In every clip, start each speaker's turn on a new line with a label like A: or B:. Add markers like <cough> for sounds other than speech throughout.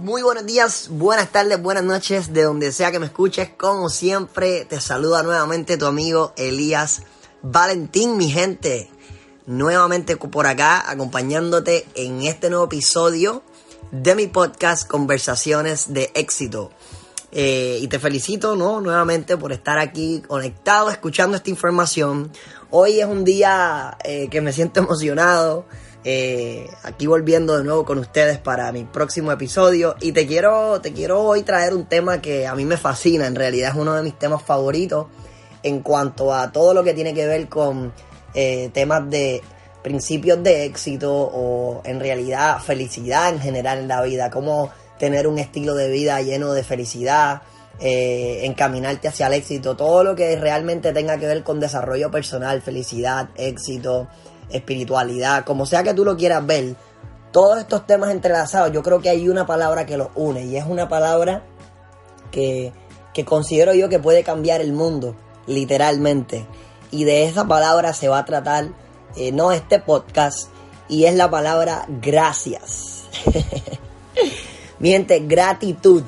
A: Muy buenos días, buenas tardes, buenas noches, de donde sea que me escuches. Como siempre, te saluda nuevamente tu amigo Elías Valentín, mi gente. Nuevamente por acá, acompañándote en este nuevo episodio de mi podcast Conversaciones de Éxito. Eh, y te felicito, ¿no? Nuevamente por estar aquí conectado, escuchando esta información. Hoy es un día eh, que me siento <laughs> emocionado. Eh, aquí volviendo de nuevo con ustedes para mi próximo episodio. Y te quiero, te quiero hoy traer un tema que a mí me fascina, en realidad es uno de mis temas favoritos en cuanto a todo lo que tiene que ver con eh, temas de principios de éxito o en realidad felicidad en general en la vida, cómo tener un estilo de vida lleno de felicidad, eh, encaminarte hacia el éxito, todo lo que realmente tenga que ver con desarrollo personal, felicidad, éxito, espiritualidad, como sea que tú lo quieras ver, todos estos temas entrelazados, yo creo que hay una palabra que los une y es una palabra que, que considero yo que puede cambiar el mundo, literalmente. Y de esa palabra se va a tratar, eh, no este podcast, y es la palabra gracias. <laughs> Mi gente, gratitud.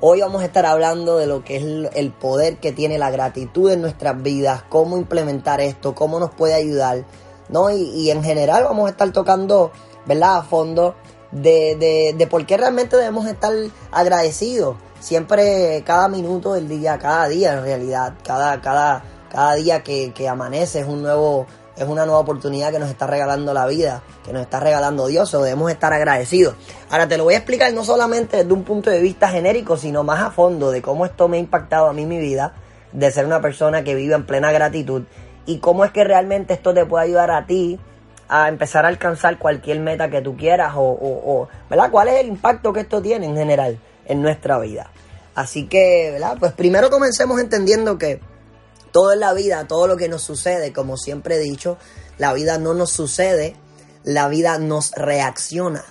A: Hoy vamos a estar hablando de lo que es el poder que tiene la gratitud en nuestras vidas, cómo implementar esto, cómo nos puede ayudar ¿no? Y, en general vamos a estar tocando, ¿verdad? A fondo de, de, de por qué realmente debemos estar agradecidos. Siempre, cada minuto del día, cada día en realidad, cada, cada, cada día que, que amanece es un nuevo, es una nueva oportunidad que nos está regalando la vida, que nos está regalando Dios, o debemos estar agradecidos. Ahora te lo voy a explicar no solamente desde un punto de vista genérico, sino más a fondo de cómo esto me ha impactado a mí mi vida, de ser una persona que vive en plena gratitud y cómo es que realmente esto te puede ayudar a ti a empezar a alcanzar cualquier meta que tú quieras o, o, ¿verdad? ¿Cuál es el impacto que esto tiene en general en nuestra vida? Así que, ¿verdad? Pues primero comencemos entendiendo que todo en la vida, todo lo que nos sucede, como siempre he dicho, la vida no nos sucede, la vida nos reacciona.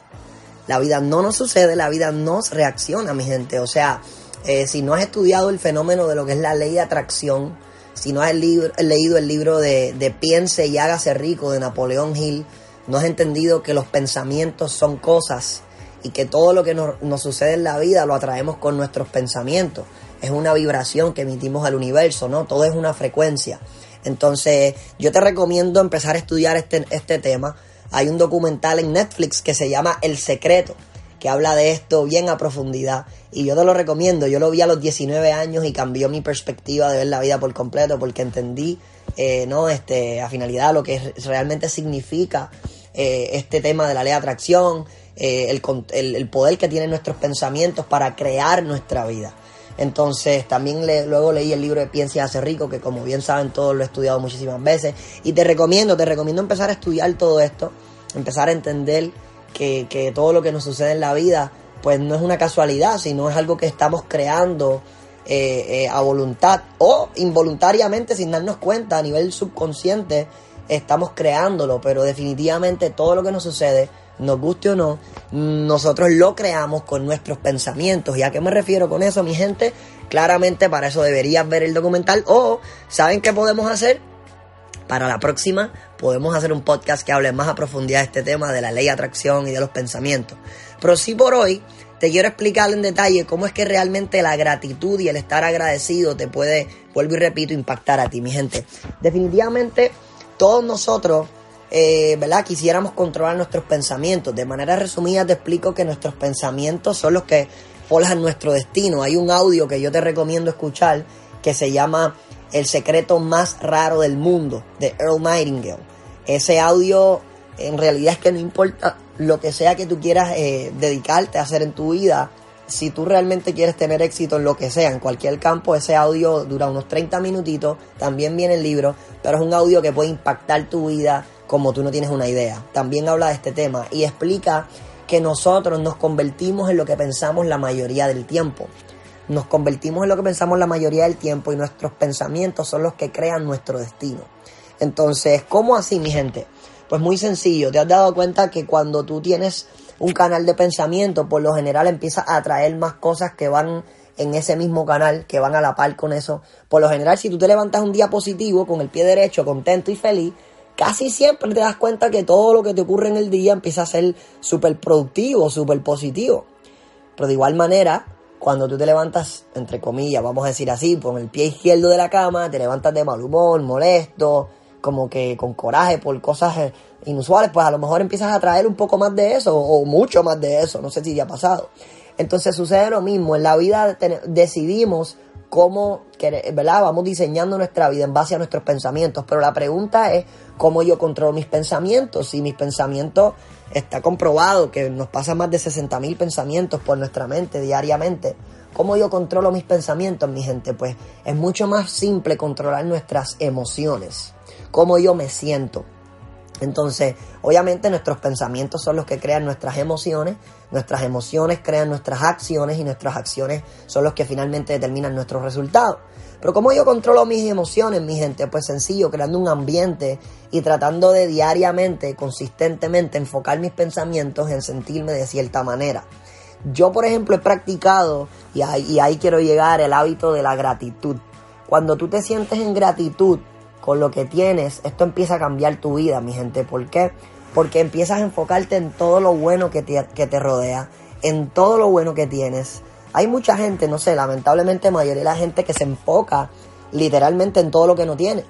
A: La vida no nos sucede, la vida nos reacciona, mi gente. O sea, eh, si no has estudiado el fenómeno de lo que es la ley de atracción, si no has leído el libro de, Piense y hágase rico de Napoleón Hill, no has entendido que los pensamientos son cosas y que todo lo que nos, nos, sucede en la vida lo atraemos con nuestros pensamientos. Es una vibración que emitimos al universo, ¿no? Todo es una frecuencia. Entonces, yo te recomiendo empezar a estudiar este, este tema. Hay un documental en Netflix que se llama El Secreto que habla de esto bien a profundidad. Y yo te lo recomiendo. Yo lo vi a los 19 años y cambió mi perspectiva de ver la vida por completo porque entendí, eh, ¿no? Este, a finalidad lo que realmente significa eh, este tema de la ley de atracción, eh, el, el, poder que tienen nuestros pensamientos para crear nuestra vida. Entonces también luego leí el libro de Piensa hace rico, que como bien saben todos lo he estudiado muchísimas veces. Y te recomiendo, te recomiendo empezar a estudiar todo esto, empezar a entender que, todo lo que nos sucede en la vida, pues no es una casualidad, sino es algo que estamos creando eh, eh, a voluntad o involuntariamente sin darnos cuenta a nivel subconsciente, estamos creándolo, pero definitivamente todo lo que nos sucede, nos guste o no, nosotros lo creamos con nuestros pensamientos. ¿Y a qué me refiero con eso, mi gente? Claramente para eso deberías ver el documental o, ¿saben qué podemos hacer? Para la próxima podemos hacer un podcast que hable más a profundidad de este tema de la ley de atracción y de los pensamientos. Pero sí por hoy te quiero explicar en detalle cómo es que realmente la gratitud y el estar agradecido te puede, vuelvo y repito, impactar a ti, mi gente. Definitivamente todos nosotros, eh, ¿verdad? Quisiéramos controlar nuestros pensamientos. De manera resumida te explico que nuestros pensamientos son los que forjan nuestro destino. Hay un audio que yo te recomiendo escuchar que se llama el secreto más raro del mundo de Earl Nightingale. Ese audio en realidad es que no importa lo que sea que tú quieras eh, dedicarte a hacer en tu vida, si tú realmente quieres tener éxito en lo que sea, en cualquier campo, ese audio dura unos 30 minutitos, también viene el libro, pero es un audio que puede impactar tu vida como tú no tienes una idea. También habla de este tema y explica que nosotros nos convertimos en lo que pensamos la mayoría del tiempo. Nos convertimos en lo que pensamos la mayoría del tiempo y nuestros pensamientos son los que crean nuestro destino. Entonces, ¿cómo así, mi gente? Pues muy sencillo, te has dado cuenta que cuando tú tienes un canal de pensamiento, por lo general empiezas a atraer más cosas que van en ese mismo canal, que van a la par con eso. Por lo general, si tú te levantas un día positivo, con el pie derecho, contento y feliz, casi siempre te das cuenta que todo lo que te ocurre en el día empieza a ser súper productivo, súper positivo. Pero de igual manera, cuando tú te levantas, entre comillas, vamos a decir así, con el pie izquierdo de la cama, te levantas de mal humor, molesto, como que con coraje por cosas eh, inusuales, pues a lo mejor empiezas a traer un poco más de eso o mucho más de eso, no sé si ya ha pasado. Entonces sucede lo mismo, en la vida decidimos cómo, ¿verdad? Vamos diseñando nuestra vida en base a nuestros pensamientos, pero la pregunta es cómo yo controlo mis pensamientos, si mis pensamientos está comprobado que nos pasan más de 60 mil pensamientos por nuestra mente diariamente. ¿Cómo yo controlo mis pensamientos, mi gente? Pues es mucho más simple controlar nuestras emociones cómo yo me siento. Entonces, obviamente nuestros pensamientos son los que crean nuestras emociones, nuestras emociones crean nuestras acciones y nuestras acciones son los que finalmente determinan nuestros resultados. Pero ¿cómo yo controlo mis emociones, mi gente? Pues sencillo, creando un ambiente y tratando de diariamente, consistentemente enfocar mis pensamientos en sentirme de cierta manera. Yo, por ejemplo, he practicado, y ahí, y ahí quiero llegar, el hábito de la gratitud. Cuando tú te sientes en gratitud, con lo que tienes, esto empieza a cambiar tu vida, mi gente. ¿Por qué? Porque empiezas a enfocarte en todo lo bueno que te, que te rodea, en todo lo bueno que tienes. Hay mucha gente, no sé, lamentablemente mayoría de la gente que se enfoca literalmente en todo lo que no tiene.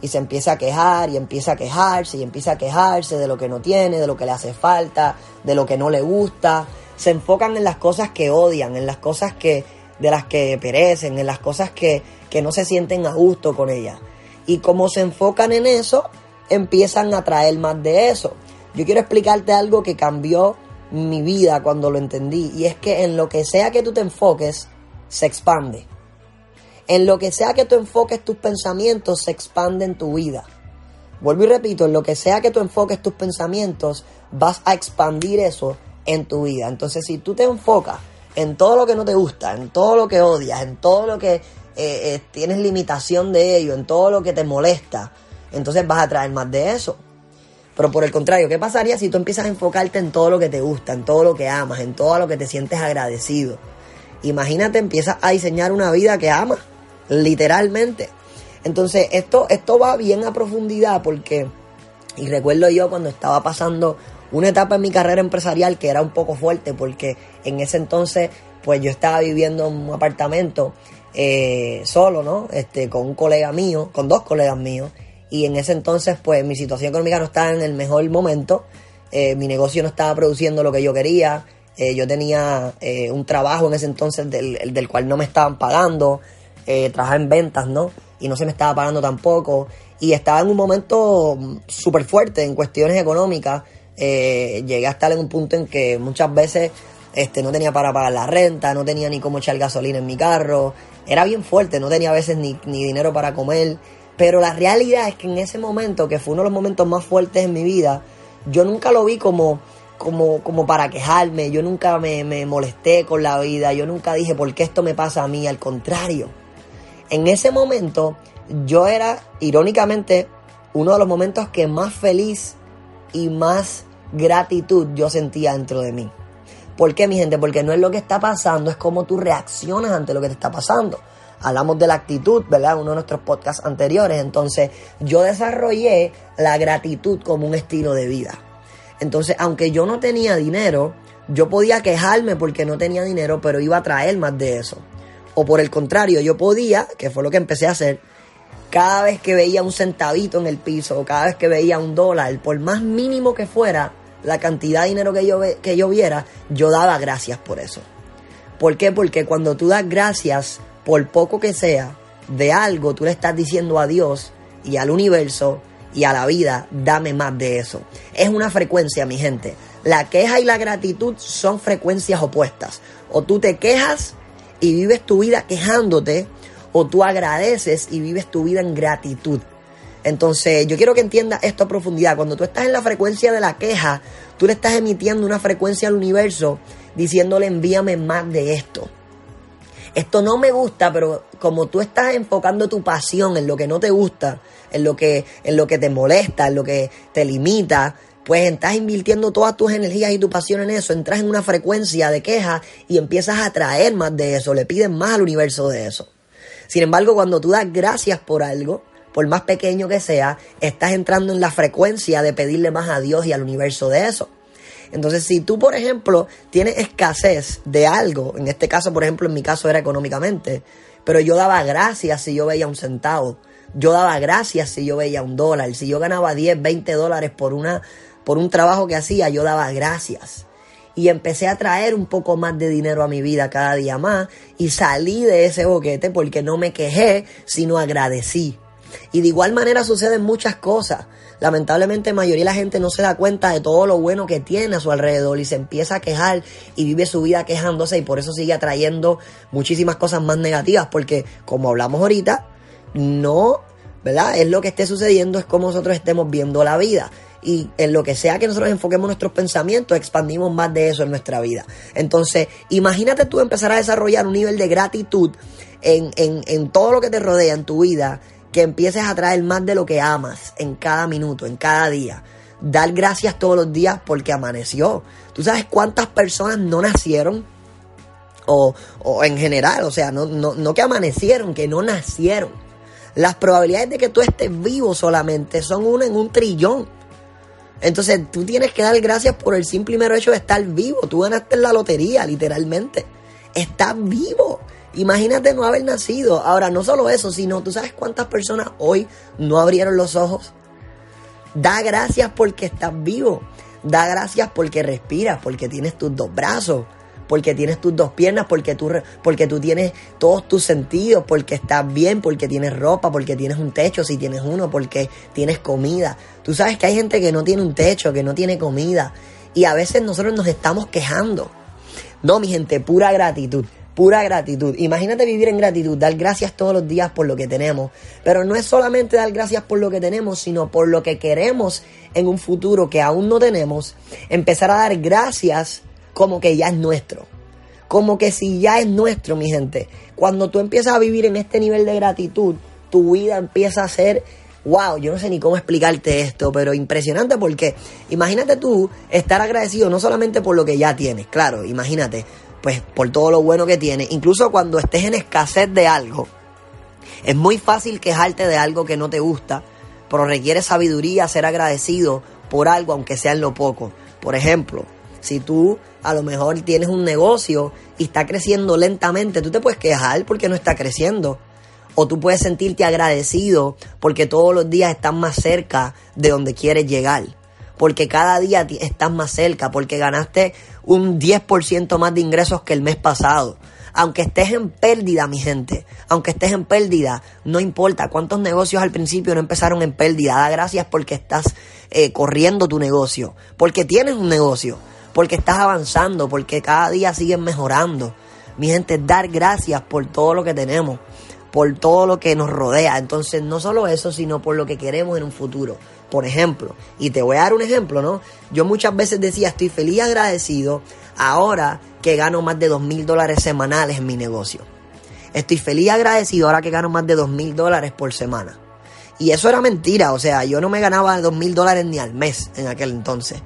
A: Y se empieza a quejar y empieza a quejarse y empieza a quejarse de lo que no tiene, de lo que le hace falta, de lo que no le gusta. Se enfocan en las cosas que odian, en las cosas que de las que perecen, en las cosas que, que no se sienten a gusto con ellas. Y como se enfocan en eso, empiezan a traer más de eso. Yo quiero explicarte algo que cambió mi vida cuando lo entendí. Y es que en lo que sea que tú te enfoques, se expande. En lo que sea que tú enfoques tus pensamientos, se expande en tu vida. Vuelvo y repito, en lo que sea que tú enfoques tus pensamientos, vas a expandir eso en tu vida. Entonces, si tú te enfocas en todo lo que no te gusta, en todo lo que odias, en todo lo que eh, eh, tienes limitación de ello, en todo lo que te molesta, entonces vas a traer más de eso. Pero por el contrario, ¿qué pasaría si tú empiezas a enfocarte en todo lo que te gusta, en todo lo que amas, en todo lo que te sientes agradecido? Imagínate, empiezas a diseñar una vida que amas, literalmente. Entonces, esto, esto va bien a profundidad porque, y recuerdo yo cuando estaba pasando una etapa en mi carrera empresarial que era un poco fuerte porque en ese entonces, pues yo estaba viviendo en un apartamento eh, solo, ¿no? Este, con un colega mío, con dos colegas míos. Y en ese entonces, pues mi situación económica no estaba en el mejor momento. Eh, mi negocio no estaba produciendo lo que yo quería. Eh, yo tenía un trabajo en ese entonces del, del cual no me estaban pagando. trabajaba en ventas, ¿no? Y no se me estaba pagando tampoco. Y estaba en un momento súper fuerte en cuestiones económicas. llegué a estar en un punto en que muchas veces este, no tenía para pagar la renta, no tenía ni cómo echar gasolina en mi carro, era bien fuerte, no tenía a veces ni, dinero para comer. Pero la realidad es que en ese momento, que fue uno de los momentos más fuertes en mi vida, yo nunca lo vi como, como, como para quejarme, yo nunca me, me molesté con la vida, yo nunca dije, ¿por qué esto me pasa a mí? Al contrario, en ese momento yo era, irónicamente, uno de los momentos que más feliz y más gratitud yo sentía dentro de mí. ¿Por qué, mi gente? Porque no es lo que está pasando, es cómo tú reaccionas ante lo que te está pasando. Hablamos de la actitud, ¿verdad? Uno de nuestros podcasts anteriores. Entonces, yo desarrollé la gratitud como un estilo de vida. Entonces, aunque yo no tenía dinero, yo podía quejarme porque no tenía dinero, pero iba a traer más de eso. O por el contrario, yo podía, que fue lo que empecé a hacer, cada vez que veía un centavito en el piso, o cada vez que veía un dólar, por más mínimo que fuera, la cantidad de dinero que yo, que yo viera, yo daba gracias por eso. ¿Por qué? Porque cuando tú das gracias, por poco que sea, de algo, tú le estás diciendo a Dios y al universo y a la vida, dame más de eso. Es una frecuencia, mi gente. La queja y la gratitud son frecuencias opuestas. O tú te quejas y vives tu vida quejándote, o tú agradeces y vives tu vida en gratitud. Entonces, yo quiero que entiendas esto a profundidad. Cuando tú estás en la frecuencia de la queja, tú le estás emitiendo una frecuencia al universo diciéndole envíame más de esto. Esto no me gusta, pero como tú estás enfocando tu pasión en lo que no te gusta, en lo que, en lo que te molesta, en lo que te limita, pues estás invirtiendo todas tus energías y tu pasión en eso, entras en una frecuencia de queja y empiezas a atraer más de eso, le pides más al universo de eso. Sin embargo, cuando tú das gracias por algo, por más pequeño que sea, estás entrando en la frecuencia de pedirle más a Dios y al universo de eso. Entonces, si tú, por ejemplo, tienes escasez de algo, en este caso, por ejemplo, en mi caso era económicamente, pero yo daba gracias si yo veía un centavo, yo daba gracias si yo veía un dólar, si yo ganaba 10, 20 dólares por, una, por un trabajo que hacía, yo daba gracias. Y empecé a traer un poco más de dinero a mi vida cada día más y salí de ese boquete porque no me quejé, sino agradecí. Y de igual manera suceden muchas cosas. Lamentablemente, la mayoría de la gente no se da cuenta de todo lo bueno que tiene a su alrededor y se empieza a quejar y vive su vida quejándose y por eso sigue atrayendo muchísimas cosas más negativas. Porque, como hablamos ahorita, no, ¿verdad? Es lo que esté sucediendo, es como nosotros estemos viendo la vida y en lo que sea que nosotros enfoquemos nuestros pensamientos, expandimos más de eso en nuestra vida. Entonces, imagínate tú empezar a desarrollar un nivel de gratitud en, en, en todo lo que te rodea en tu vida que empieces a traer más de lo que amas en cada minuto, en cada día. Dar gracias todos los días porque amaneció. ¿Tú sabes cuántas personas no nacieron? O, o en general, o sea, no, no, no que amanecieron, que no nacieron. Las probabilidades de que tú estés vivo solamente son una en un trillón. Entonces tú tienes que dar gracias por el simple y mero hecho de estar vivo. Tú ganaste la lotería, literalmente. Estás vivo. Imagínate no haber nacido. Ahora, no solo eso, sino tú sabes cuántas personas hoy no abrieron los ojos. Da gracias porque estás vivo. Da gracias porque respiras, porque tienes tus dos brazos, porque tienes tus dos piernas, porque tú, porque tú tienes todos tus sentidos, porque estás bien, porque tienes ropa, porque tienes un techo si tienes uno, porque tienes comida. Tú sabes que hay gente que no tiene un techo, que no tiene comida. Y a veces nosotros nos estamos quejando. No, mi gente, pura gratitud pura gratitud. Imagínate vivir en gratitud, dar gracias todos los días por lo que tenemos. Pero no es solamente dar gracias por lo que tenemos, sino por lo que queremos en un futuro que aún no tenemos. Empezar a dar gracias como que ya es nuestro. Como que si ya es nuestro, mi gente. Cuando tú empiezas a vivir en este nivel de gratitud, tu vida empieza a ser wow, yo no sé ni cómo explicarte esto, pero impresionante porque imagínate tú estar agradecido no solamente por lo que ya tienes, claro, imagínate, pues por todo lo bueno que tiene. Incluso cuando estés en escasez de algo, es muy fácil quejarte de algo que no te gusta, pero requiere sabiduría ser agradecido por algo, aunque sea en lo poco. Por ejemplo, si tú a lo mejor tienes un negocio y está creciendo lentamente, tú te puedes quejar porque no está creciendo. O tú puedes sentirte agradecido porque todos los días estás más cerca de donde quieres llegar porque cada día estás más cerca, porque ganaste un 10% más de ingresos que el mes pasado. Aunque estés en pérdida, mi gente, aunque estés en pérdida, no importa cuántos negocios al principio no empezaron en pérdida. Da gracias porque estás eh, corriendo tu negocio, porque tienes un negocio, porque estás avanzando, porque cada día sigues mejorando. Mi gente, dar gracias por todo lo que tenemos, por todo lo que nos rodea. Entonces, no solo eso, sino por lo que queremos en un futuro. Por ejemplo, y te voy a dar un ejemplo, ¿no? Yo muchas veces decía, estoy feliz y agradecido ahora que gano más de dos mil dólares semanales en mi negocio. Estoy feliz y agradecido ahora que gano más de dos mil dólares por semana. Y eso era mentira, o sea, yo no me ganaba dos mil dólares ni al mes en aquel entonces.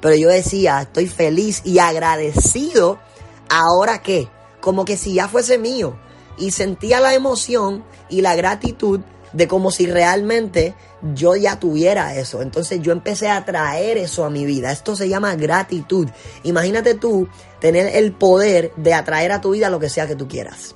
A: Pero yo decía, estoy feliz y agradecido ahora que, como que si ya fuese mío. Y sentía la emoción y la gratitud de como si realmente yo ya tuviera eso. Entonces yo empecé a traer eso a mi vida. Esto se llama gratitud. Imagínate tú tener el poder de atraer a tu vida lo que sea que tú quieras.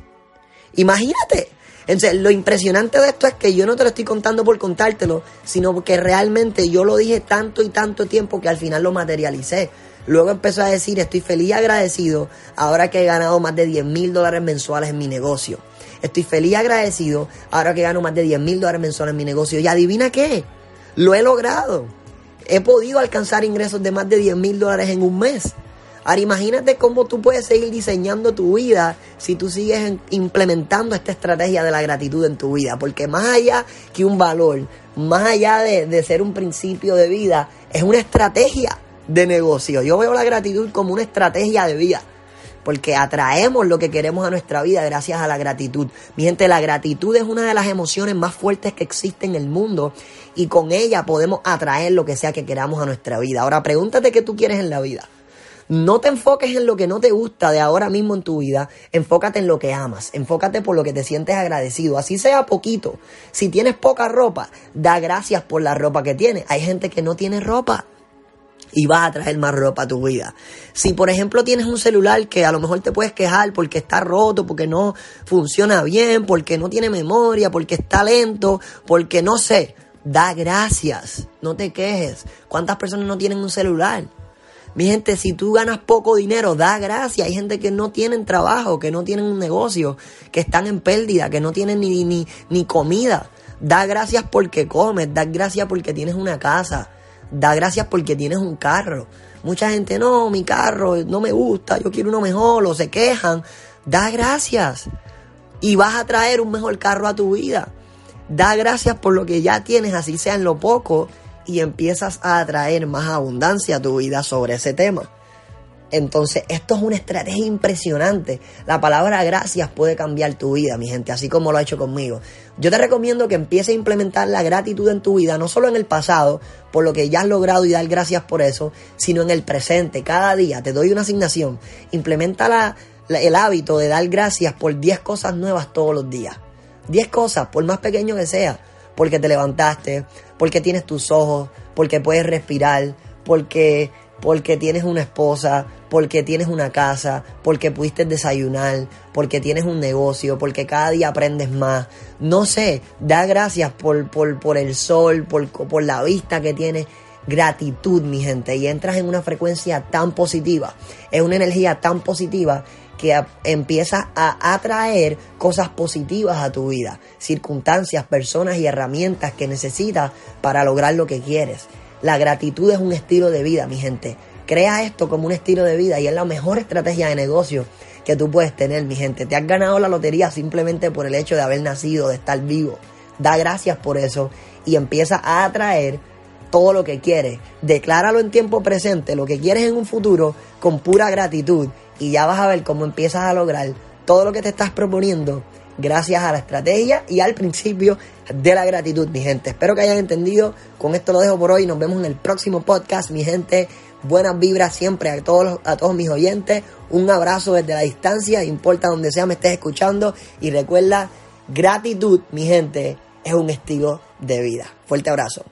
A: Imagínate. Entonces, lo impresionante de esto es que yo no te lo estoy contando por contártelo, sino porque realmente yo lo dije tanto y tanto tiempo que al final lo materialicé. Luego empezó a decir, estoy feliz y agradecido ahora que he ganado más de 10 mil dólares mensuales en mi negocio. Estoy feliz y agradecido ahora que gano más de 10 mil dólares mensuales en mi negocio. Y adivina qué, lo he logrado. he podido alcanzar ingresos de más de 10 mil dólares en un mes. Ahora imagínate cómo tú puedes seguir diseñando tu vida si tú sigues implementando esta estrategia de la gratitud en tu vida. Porque más allá que un valor, más allá de, de ser un principio de vida, es una estrategia de negocio. Yo veo la gratitud como una estrategia de vida. Porque atraemos lo que queremos a nuestra vida gracias a la gratitud. Mi gente, la gratitud es una de las emociones más fuertes que existen en el mundo y con ella podemos atraer lo que sea que queramos a nuestra vida. Ahora pregúntate qué tú quieres en la vida. No te enfoques en lo que no te gusta de ahora mismo en tu vida, enfócate en lo que amas, enfócate por lo que te sientes agradecido, así sea poquito. Si tienes poca ropa, da gracias por la ropa que tienes. Hay gente que no tiene ropa y vas a traer más ropa a tu vida. Si por ejemplo tienes un celular que a lo mejor te puedes quejar porque está roto, porque no funciona bien, porque no tiene memoria, porque está lento, porque no sé, da gracias, no te quejes. ¿Cuántas personas no tienen un celular? Mi gente, si tú ganas poco dinero, da gracias. Hay gente que no tienen trabajo, que no tienen un negocio, que están en pérdida, que no tienen ni, ni, ni comida. Da gracias porque comes, da gracias porque tienes una casa, da gracias porque tienes un carro. Mucha gente, no, mi carro no me gusta, yo quiero uno mejor, o se quejan. Da gracias. Y vas a traer un mejor carro a tu vida. Da gracias por lo que ya tienes, así sea en lo poco, y empiezas a atraer más abundancia a tu vida sobre ese tema. Entonces, esto es una estrategia impresionante. La palabra gracias puede cambiar tu vida, mi gente, así como lo ha hecho conmigo. Yo te recomiendo que empieces a implementar la gratitud en tu vida, no solo en el pasado, por lo que ya has logrado y dar gracias por eso, sino en el presente. Cada día te doy una asignación. Implementa el hábito de dar gracias por 10 cosas nuevas todos los días. 10 cosas, por más pequeño que sea. Porque te levantaste, porque tienes tus ojos, porque puedes respirar, porque porque tienes una esposa, porque tienes una casa, porque pudiste desayunar, porque tienes un negocio, porque cada día aprendes más. No sé, da gracias por, por, por el sol, por, por la vista que tienes. Gratitud, mi gente, y entras en una frecuencia tan positiva, es una energía tan positiva que empiezas a atraer cosas positivas a tu vida, circunstancias, personas y herramientas que necesitas para lograr lo que quieres. La gratitud es un estilo de vida, mi gente. Crea esto como un estilo de vida y es la mejor estrategia de negocio que tú puedes tener, mi gente. Te has ganado la lotería simplemente por el hecho de haber nacido, de estar vivo. Da gracias por eso y empieza a atraer todo lo que quieres. Decláralo en tiempo presente, lo que quieres en un futuro, con pura gratitud. Y ya vas a ver cómo empiezas a lograr todo lo que te estás proponiendo gracias a la estrategia y al principio de la gratitud, mi gente. Espero que hayan entendido. Con esto lo dejo por hoy. Nos vemos en el próximo podcast, mi gente. Buenas vibras siempre a todos, a todos mis oyentes. Un abrazo desde la distancia, importa donde sea me estés escuchando. Y recuerda, gratitud, mi gente, es un estilo de vida. Fuerte abrazo.